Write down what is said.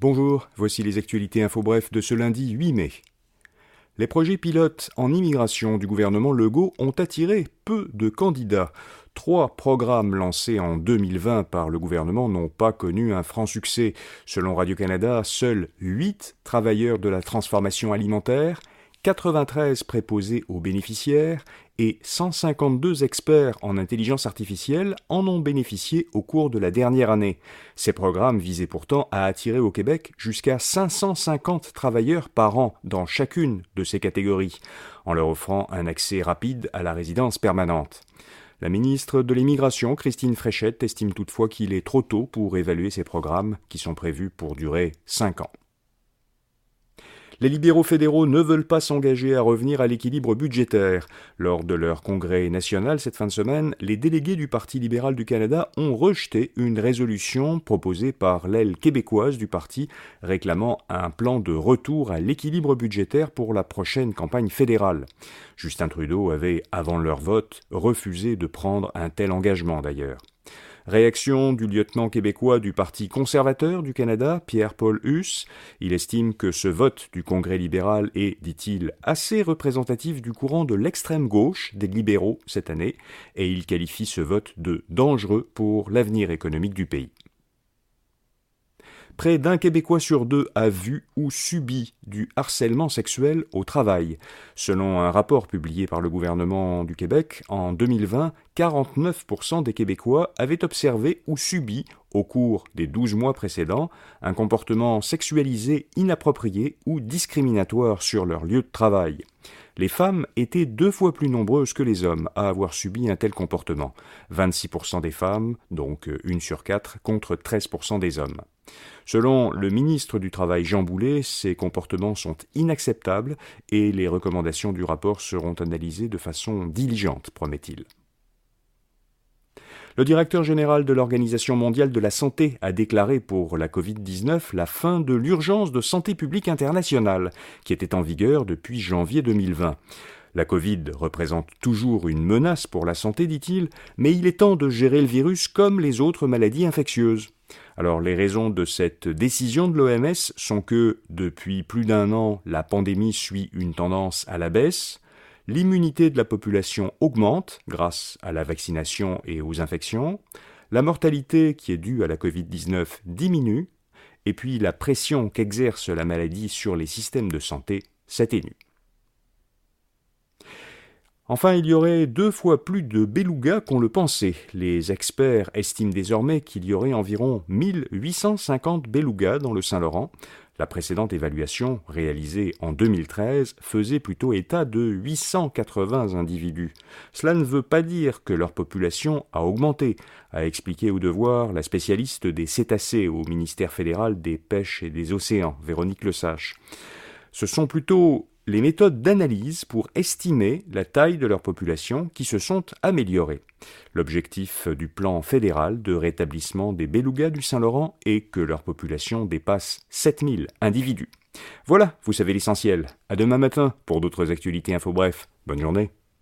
Bonjour, voici les actualités info bref de ce lundi 8 mai. Les projets pilotes en immigration du gouvernement Legault ont attiré peu de candidats. Trois programmes lancés en 2020 par le gouvernement n'ont pas connu un franc succès. Selon Radio-Canada, seuls huit travailleurs de la transformation alimentaire 93 préposés aux bénéficiaires et 152 experts en intelligence artificielle en ont bénéficié au cours de la dernière année. Ces programmes visaient pourtant à attirer au Québec jusqu'à 550 travailleurs par an dans chacune de ces catégories, en leur offrant un accès rapide à la résidence permanente. La ministre de l'Immigration, Christine Fréchette, estime toutefois qu'il est trop tôt pour évaluer ces programmes qui sont prévus pour durer 5 ans. Les libéraux fédéraux ne veulent pas s'engager à revenir à l'équilibre budgétaire. Lors de leur congrès national cette fin de semaine, les délégués du Parti libéral du Canada ont rejeté une résolution proposée par l'aile québécoise du parti réclamant un plan de retour à l'équilibre budgétaire pour la prochaine campagne fédérale. Justin Trudeau avait, avant leur vote, refusé de prendre un tel engagement d'ailleurs. Réaction du lieutenant québécois du Parti conservateur du Canada, Pierre-Paul Huss. Il estime que ce vote du Congrès libéral est, dit-il, assez représentatif du courant de l'extrême gauche des libéraux cette année, et il qualifie ce vote de dangereux pour l'avenir économique du pays près d'un Québécois sur deux a vu ou subi du harcèlement sexuel au travail. Selon un rapport publié par le gouvernement du Québec, en 2020, 49% des Québécois avaient observé ou subi, au cours des 12 mois précédents, un comportement sexualisé inapproprié ou discriminatoire sur leur lieu de travail. Les femmes étaient deux fois plus nombreuses que les hommes à avoir subi un tel comportement. 26% des femmes, donc une sur quatre, contre 13% des hommes. Selon le ministre du Travail Jean Boulet, ces comportements sont inacceptables et les recommandations du rapport seront analysées de façon diligente, promet-il. Le directeur général de l'Organisation mondiale de la santé a déclaré pour la Covid-19 la fin de l'urgence de santé publique internationale, qui était en vigueur depuis janvier 2020. La Covid représente toujours une menace pour la santé, dit-il, mais il est temps de gérer le virus comme les autres maladies infectieuses. Alors les raisons de cette décision de l'OMS sont que depuis plus d'un an, la pandémie suit une tendance à la baisse, l'immunité de la population augmente grâce à la vaccination et aux infections, la mortalité qui est due à la Covid-19 diminue, et puis la pression qu'exerce la maladie sur les systèmes de santé s'atténue. Enfin, il y aurait deux fois plus de belugas qu'on le pensait. Les experts estiment désormais qu'il y aurait environ 1850 belugas dans le Saint-Laurent. La précédente évaluation, réalisée en 2013, faisait plutôt état de 880 individus. Cela ne veut pas dire que leur population a augmenté, a expliqué au devoir la spécialiste des cétacés au ministère fédéral des pêches et des océans, Véronique Lesage. Ce sont plutôt les méthodes d'analyse pour estimer la taille de leur population qui se sont améliorées. L'objectif du plan fédéral de rétablissement des belugas du Saint-Laurent est que leur population dépasse 7000 individus. Voilà, vous savez l'essentiel. À demain matin pour d'autres actualités info bref. Bonne journée.